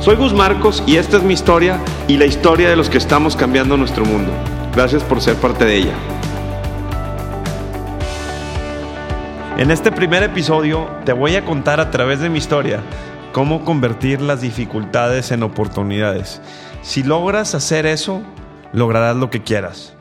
Soy Gus Marcos y esta es mi historia y la historia de los que estamos cambiando nuestro mundo. Gracias por ser parte de ella. En este primer episodio te voy a contar a través de mi historia cómo convertir las dificultades en oportunidades. Si logras hacer eso, lograrás lo que quieras.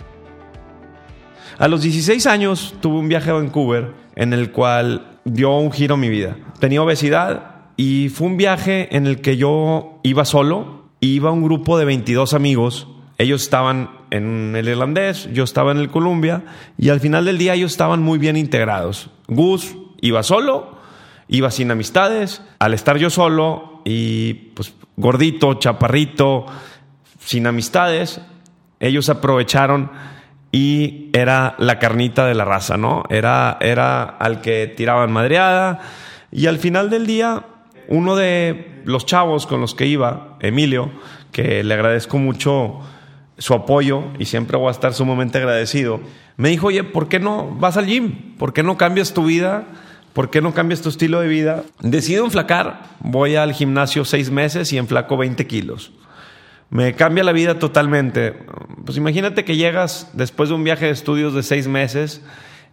A los 16 años tuve un viaje a Vancouver en el cual dio un giro a mi vida. Tenía obesidad y fue un viaje en el que yo iba solo, iba un grupo de 22 amigos. Ellos estaban en el irlandés, yo estaba en el Columbia y al final del día ellos estaban muy bien integrados. Gus iba solo, iba sin amistades. Al estar yo solo y pues gordito, chaparrito, sin amistades, ellos aprovecharon y era la carnita de la raza, ¿no? Era, era al que tiraban madreada y al final del día uno de los chavos con los que iba, Emilio, que le agradezco mucho su apoyo y siempre voy a estar sumamente agradecido, me dijo, oye, ¿por qué no vas al gym? ¿Por qué no cambias tu vida? ¿Por qué no cambias tu estilo de vida? Decido enflacar, voy al gimnasio seis meses y enflaco 20 kilos. Me cambia la vida totalmente. Pues imagínate que llegas después de un viaje de estudios de seis meses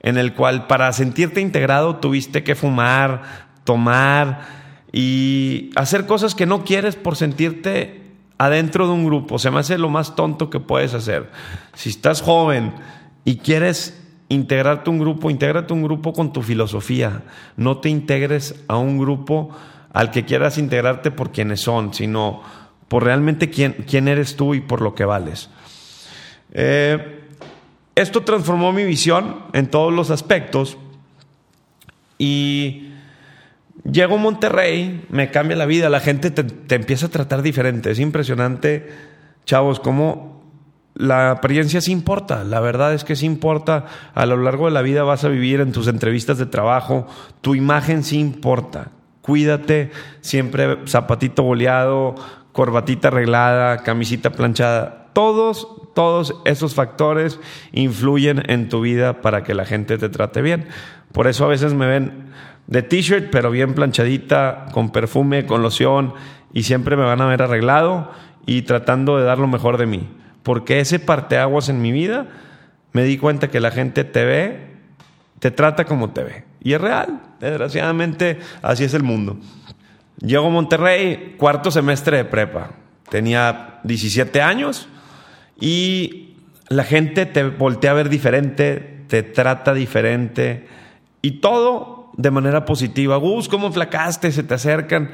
en el cual para sentirte integrado tuviste que fumar, tomar, y hacer cosas que no quieres por sentirte adentro de un grupo. Se me hace lo más tonto que puedes hacer. Si estás joven y quieres integrarte a un grupo, intégrate a un grupo con tu filosofía. No te integres a un grupo al que quieras integrarte por quienes son, sino por realmente quién, quién eres tú y por lo que vales. Eh, esto transformó mi visión en todos los aspectos y Llego a Monterrey, me cambia la vida, la gente te, empieza a tratar diferente. Es impresionante, chavos, cómo la apariencia sí importa. La verdad es que sí importa. A lo largo de la vida vas a vivir en tus entrevistas de trabajo. Tu imagen sí importa. Cuídate, siempre zapatito boleado, corbatita arreglada, camisita planchada. Todos, todos esos factores influyen en tu vida para que la gente te trate bien. Por eso a veces me ven de t-shirt, pero bien planchadita, con perfume, con loción, y siempre me van a ver arreglado y tratando de dar lo mejor de mí. Porque ese parteaguas en mi vida, me di cuenta que la gente te ve, te trata como te ve. Y es real, desgraciadamente así es el mundo. Llego a Monterrey, cuarto semestre de prepa. Tenía 17 años y la gente te voltea a ver diferente, te trata diferente y todo de manera positiva. Gus, ¿cómo flacaste? Se te acercan.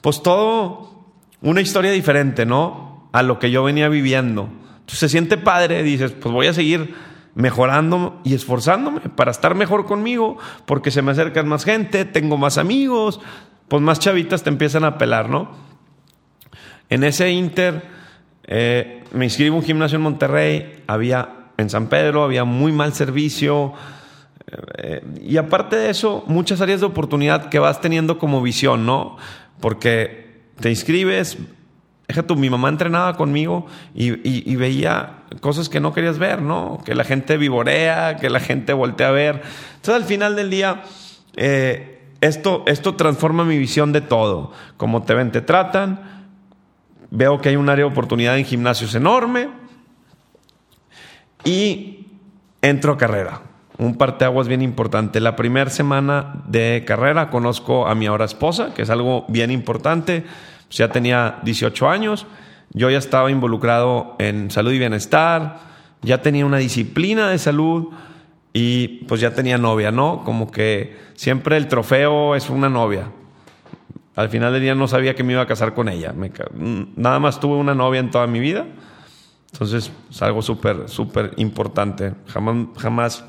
Pues todo una historia diferente, ¿no? A lo que yo venía viviendo. Entonces se siente padre, dices, pues voy a seguir mejorando y esforzándome para estar mejor conmigo, porque se me acercan más gente, tengo más amigos, pues más chavitas te empiezan a pelar, ¿no? En ese inter eh, me inscribo en un gimnasio en Monterrey, había en San Pedro, había muy mal servicio, eh, y aparte de eso, muchas áreas de oportunidad que vas teniendo como visión, ¿no? Porque te inscribes, tú, mi mamá entrenaba conmigo y, veía cosas que no querías ver, ¿no? Que la gente vivorea, que la gente voltea a ver. Entonces, al final del día, eh, esto, esto transforma mi visión de todo. Como te ven, te tratan. Veo que hay un área de oportunidad en gimnasios enorme. Y entro a carrera un parteaguas bien importante. La primera semana de carrera conozco a mi ahora esposa, que es algo bien importante. Ya tenía 18 años, yo ya estaba involucrado en salud y bienestar, ya tenía una disciplina de salud y pues ya tenía novia, ¿no? Como que siempre el trofeo es una novia. Al final del día no sabía que me iba a casar con ella. nada más tuve una novia en toda mi vida. Entonces es algo súper, súper importante. Jamás, jamás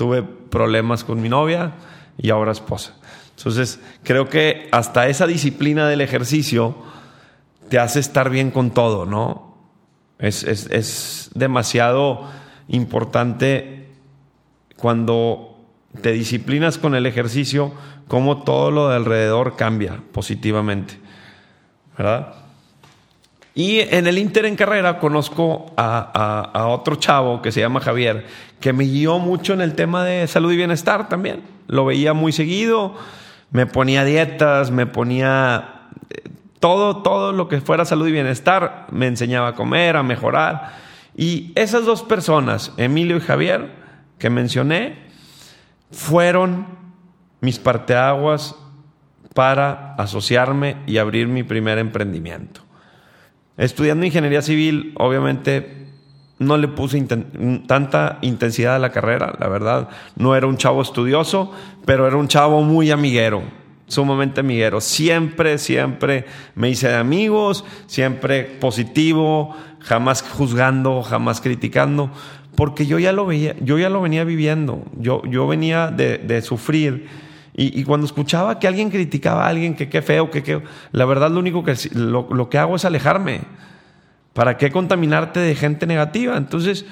tuve problemas con mi novia y ahora esposa. Entonces, creo que hasta esa disciplina del ejercicio te hace estar bien con todo, ¿no? Es, es demasiado importante cuando te disciplinas con el ejercicio, cómo todo lo de alrededor cambia positivamente. ¿Verdad? Y en el Inter en carrera conozco a, otro chavo que se llama Javier, que me guió mucho en el tema de salud y bienestar también. Lo veía muy seguido, me ponía dietas, me ponía eh, todo, todo lo que fuera salud y bienestar, me enseñaba a comer, a mejorar. Y esas dos personas, Emilio y Javier, que mencioné, fueron mis parteaguas para asociarme y abrir mi primer emprendimiento. Estudiando ingeniería civil, obviamente no le puse tanta intensidad a la carrera, la verdad. No era un chavo estudioso, pero era un chavo muy amiguero, sumamente amiguero. Siempre, siempre me hice de amigos, siempre positivo, jamás juzgando, jamás criticando, porque yo ya lo veía, yo ya lo venía viviendo, yo, yo venía de, sufrir. Y, cuando escuchaba que alguien criticaba a alguien, que qué feo, que qué, la verdad lo único que lo, que hago es alejarme. ¿Para qué contaminarte de gente negativa? Entonces,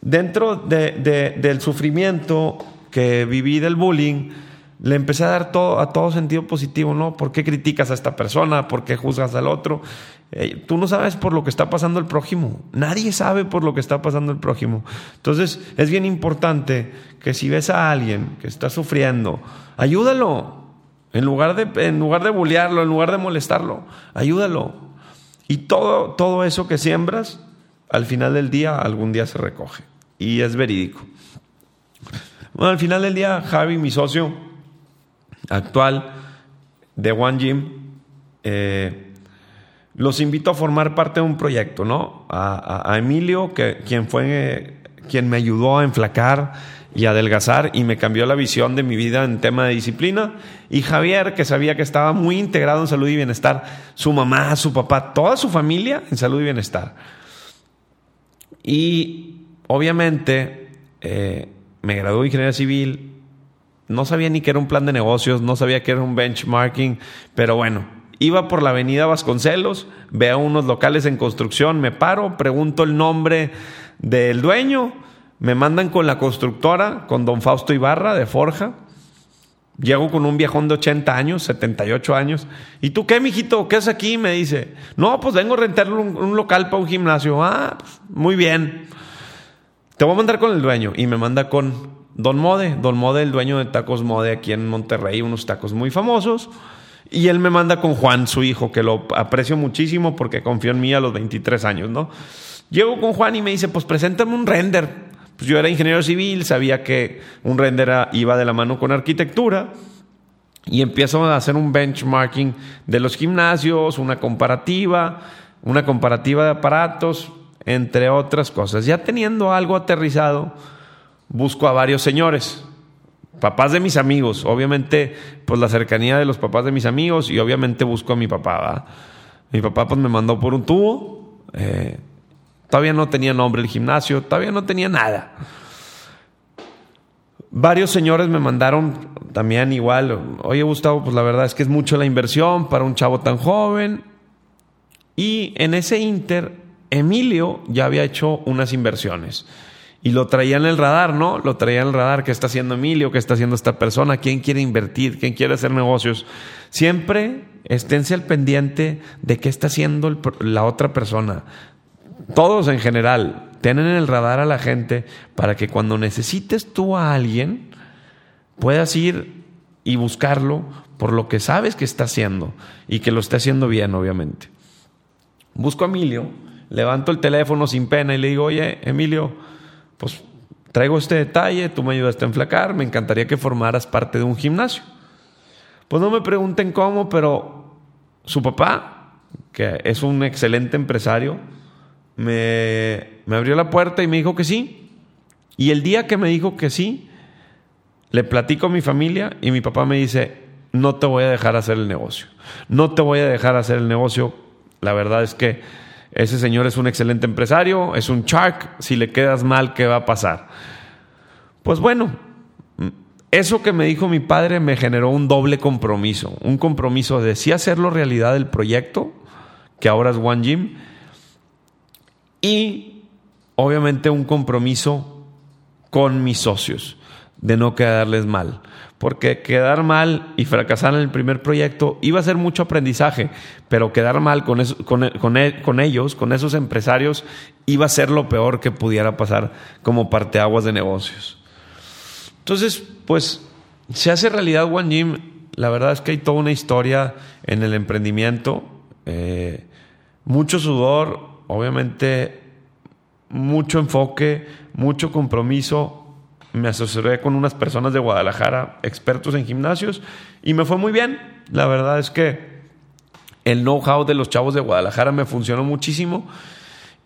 dentro del sufrimiento que viví del bullying, le empecé a dar todo, a todo sentido positivo, ¿no? ¿Por qué criticas a esta persona? ¿Por qué juzgas al otro? Eh, tú no sabes por lo que está pasando el prójimo. Nadie sabe por lo que está pasando el prójimo. Entonces, es bien importante que si ves a alguien que está sufriendo, ayúdalo. En lugar de, en lugar de bullearlo, en lugar de molestarlo, ayúdalo. Y todo, todo eso que siembras, al final del día, algún día se recoge. Y es verídico. Bueno, al final del día, Javi, mi socio, actual de One Gym, eh, los invito a formar parte de un proyecto, ¿no? A, Emilio, que, quien fue quien me ayudó a enflacar y adelgazar y me cambió la visión de mi vida en tema de disciplina. Y Javier, que sabía que estaba muy integrado en salud y bienestar, su mamá, su papá, toda su familia en salud y bienestar. Y obviamente eh, me gradué de ingeniería civil, no sabía ni que era un plan de negocios, no sabía que era un benchmarking, pero bueno, iba por la avenida Vasconcelos, veo unos locales en construcción, me paro, pregunto el nombre del dueño, me mandan con la constructora, con don Fausto Ibarra de Forja. Llego con un viejón de 80 años, 78 años. ¿Y tú qué, mijito? ¿Qué es aquí? Me dice. No, pues vengo a rentarle un, local para un gimnasio. Ah, pues, muy bien. Te voy a mandar con el dueño. Y me manda con Don Mode, Don Mode, el dueño de Tacos Mode aquí en Monterrey, unos tacos muy famosos. Y él me manda con Juan, su hijo, que lo aprecio muchísimo porque confió en mí a los 23 años, ¿no? Llego con Juan y me dice, pues preséntame un render. Pues yo era ingeniero civil, sabía que un render iba de la mano con arquitectura. Y empiezo a hacer un benchmarking de los gimnasios, una comparativa, una comparativa de aparatos, entre otras cosas. Ya teniendo algo aterrizado, busco a varios señores, papás de mis amigos, obviamente, pues la cercanía de los papás de mis amigos y obviamente busco a mi papá. Mi papá pues me mandó por un tubo, eh, todavía no tenía nombre el gimnasio, todavía no tenía nada. Varios señores me mandaron también igual, oye Gustavo, pues la verdad es que es mucho la inversión para un chavo tan joven. Y en ese inter, Emilio ya había hecho unas inversiones y lo traía en el radar, ¿no? Lo traía en el radar, ¿qué está haciendo Emilio? ¿Qué está haciendo esta persona? ¿Quién quiere invertir? ¿Quién quiere hacer negocios? Siempre esténse al pendiente de qué está haciendo la otra persona. Todos en general, tienen en el radar a la gente para que cuando necesites tú a alguien, puedas ir y buscarlo por lo que sabes que está haciendo y que lo está haciendo bien, obviamente. Busco a Emilio, levanto el teléfono sin pena y le digo, oye, Emilio, pues traigo este detalle, tú me ayudaste a enflacar, me encantaría que formaras parte de un gimnasio. Pues no me pregunten cómo, pero su papá, que es un excelente empresario, me, me abrió la puerta y me dijo que sí. Y el día que me dijo que sí, le platico a mi familia y mi papá me dice, no te voy a dejar hacer el negocio. No te voy a dejar hacer el negocio. La verdad es que ese señor es un excelente empresario, es un shark, si le quedas mal, ¿qué va a pasar? Pues bueno, eso que me dijo mi padre me generó un doble compromiso, un compromiso de sí hacerlo realidad el proyecto, que ahora es One Gym, y obviamente un compromiso con mis socios de no quedarles mal. Porque quedar mal y fracasar en el primer proyecto iba a ser mucho aprendizaje, pero quedar mal con, con, ellos, con esos empresarios, iba a ser lo peor que pudiera pasar como parteaguas de negocios. Entonces, pues, se hace realidad One Gym. La verdad es que hay toda una historia en el emprendimiento. Eh, mucho sudor, obviamente mucho enfoque, mucho compromiso. Me asesoré con unas personas de Guadalajara, expertos en gimnasios, y me fue muy bien. La verdad es que el know-how de los chavos de Guadalajara me funcionó muchísimo.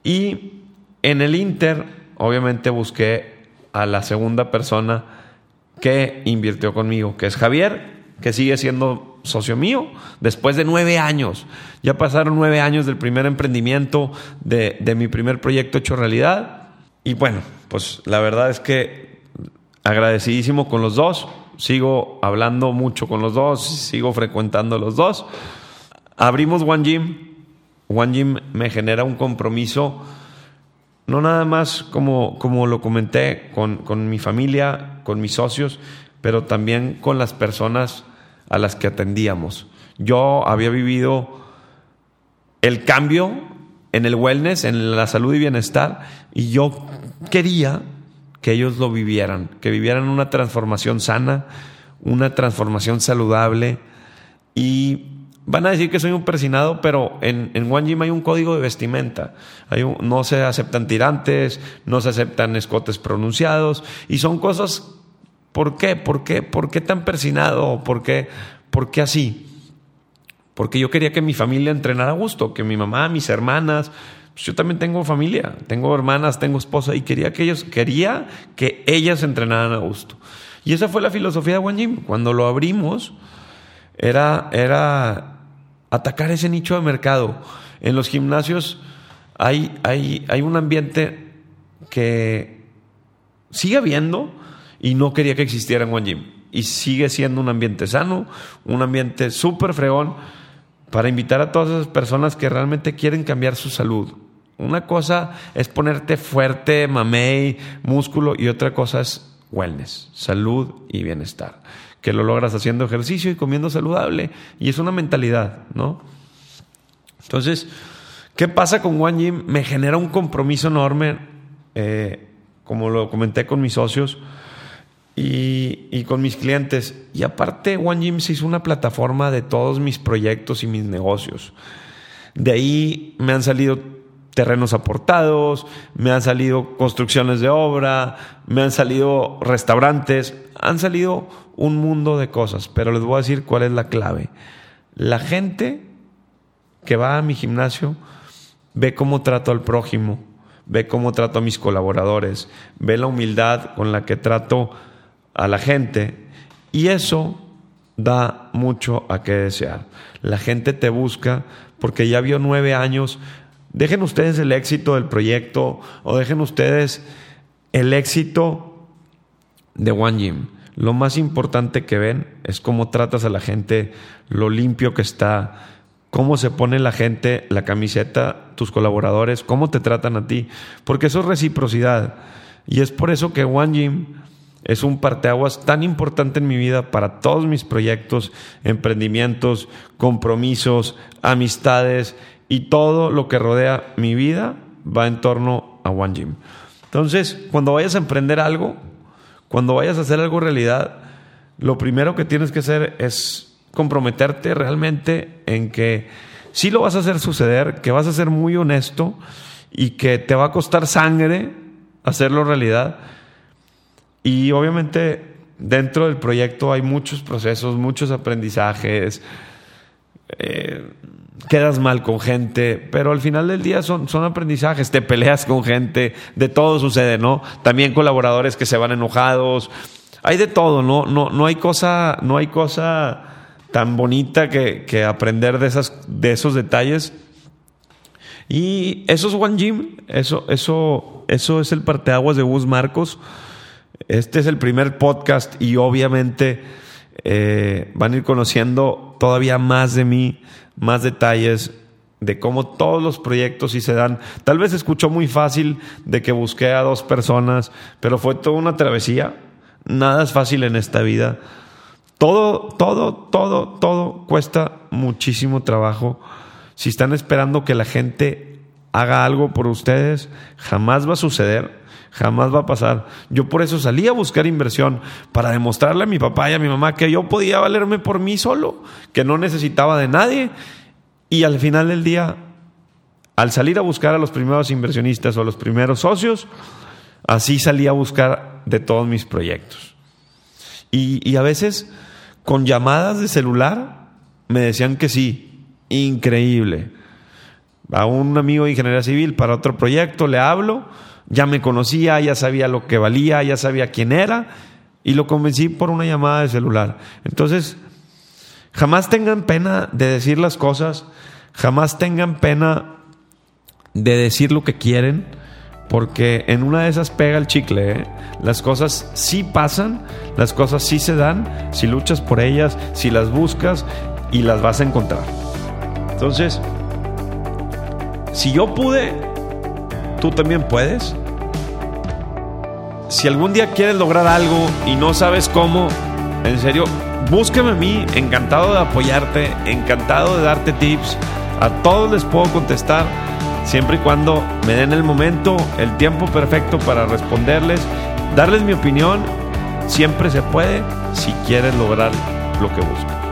Y en el Inter, obviamente busqué a la segunda persona que invirtió conmigo, que es Javier, que sigue siendo socio mío, después de nueve años. Ya pasaron nueve años del primer emprendimiento, de, de mi primer proyecto hecho realidad. Y bueno, pues la verdad es que agradecidísimo con los dos. Sigo hablando mucho con los dos, sigo frecuentando los dos. Abrimos One Gym. One Gym me genera un compromiso, no nada más como, como lo comenté, con, con mi familia, con mis socios, pero también con las personas a las que atendíamos. Yo había vivido el cambio en el wellness, en la salud y bienestar, y yo quería que ellos lo vivieran, que vivieran una transformación sana, una transformación saludable, y van a decir que soy un persinado, pero en, en One Gym hay un código de vestimenta. No se aceptan tirantes, no se aceptan escotes pronunciados, y son cosas ¿Por qué? ¿Por qué? ¿Por qué tan persinado? ¿Por qué, ¿Por qué así? Porque yo quería que mi familia entrenara a gusto, que mi mamá, mis hermanas, pues yo también tengo familia, tengo hermanas, tengo esposa y quería que ellos, quería que ellas entrenaran a gusto. Y esa fue la filosofía de One Gym. Cuando lo abrimos, era, era atacar ese nicho de mercado. En los gimnasios hay, hay, hay un ambiente que sigue habiendo, y no quería que existiera en One. Y sigue siendo un ambiente sano, un ambiente súper fregón para invitar a todas esas personas que realmente quieren cambiar su salud. Una cosa es ponerte fuerte, mamey, músculo y otra cosa es wellness, salud y bienestar. Que lo logras haciendo ejercicio y comiendo saludable. Y es una mentalidad, ¿no? Entonces, ¿qué pasa con One Gym? Me genera un compromiso enorme, eh, como lo comenté con mis socios y, con mis clientes. Y aparte, One Gym se hizo una plataforma de todos mis proyectos y mis negocios. De ahí me han salido terrenos aportados, me han salido construcciones de obra, me han salido restaurantes, han salido un mundo de cosas, pero les voy a decir cuál es la clave. La gente que va a mi gimnasio ve cómo trato al prójimo, ve cómo trato a mis colaboradores, ve la humildad con la que trato a la gente y eso da mucho a qué desear. La gente te busca porque ya vio nueve años. Dejen ustedes el éxito del proyecto o dejen ustedes el éxito de One Gym. Lo más importante que ven es cómo tratas a la gente, lo limpio que está, cómo se pone la gente la camiseta, tus colaboradores, cómo te tratan a ti, porque eso es reciprocidad. Y es por eso que One Gym es un parteaguas tan importante en mi vida para todos mis proyectos, emprendimientos, compromisos, amistades y todo lo que rodea mi vida va en torno a One Gym. Entonces, cuando vayas a emprender algo, cuando vayas a hacer algo realidad, lo primero que tienes que hacer es comprometerte realmente en que sí lo vas a hacer suceder, que vas a ser muy honesto y que te va a costar sangre hacerlo realidad y obviamente dentro del proyecto hay muchos procesos, muchos aprendizajes. Eh, quedas mal con gente, pero al final del día son, son aprendizajes, te peleas con gente, de todo sucede, ¿no? También colaboradores que se van enojados, hay de todo, ¿no? No, no hay cosa, no hay cosa tan bonita que, que aprender de, esas, de esos detalles. Y eso es One Gym, eso, eso, eso es el parteaguas de Bus Marcos. Este es el primer podcast y obviamente eh, van a ir conociendo todavía más de mí, más detalles, de cómo todos los proyectos sí se dan. Tal vez escuchó muy fácil de que busqué a dos personas, pero fue toda una travesía. Nada es fácil en esta vida. Todo, todo, todo, todo cuesta muchísimo trabajo. Si están esperando que la gente haga algo por ustedes, jamás va a suceder, jamás va a pasar. Yo por eso salí a buscar inversión, para demostrarle a mi papá y a mi mamá que yo podía valerme por mí solo, que no necesitaba de nadie. Y al final del día, al salir a buscar a los primeros inversionistas o a los primeros socios, así salí a buscar de todos mis proyectos. Y, a veces con llamadas de celular me decían que sí, increíble. A un amigo de ingeniería civil para otro proyecto le hablo, ya me conocía, ya sabía lo que valía, ya sabía quién era y lo convencí por una llamada de celular. Entonces, jamás tengan pena de decir las cosas, jamás tengan pena de decir lo que quieren porque en una de esas pega el chicle. ¿eh? Las cosas sí pasan, las cosas sí se dan, si luchas por ellas, si las buscas y las vas a encontrar. Entonces, si yo pude, tú también puedes. Si algún día quieres lograr algo y no sabes cómo, en serio, búscame a mí, encantado de apoyarte, encantado de darte tips. A todos les puedo contestar siempre y cuando me den el momento, el tiempo perfecto para responderles, darles mi opinión, siempre se puede si quieres lograr lo que buscas.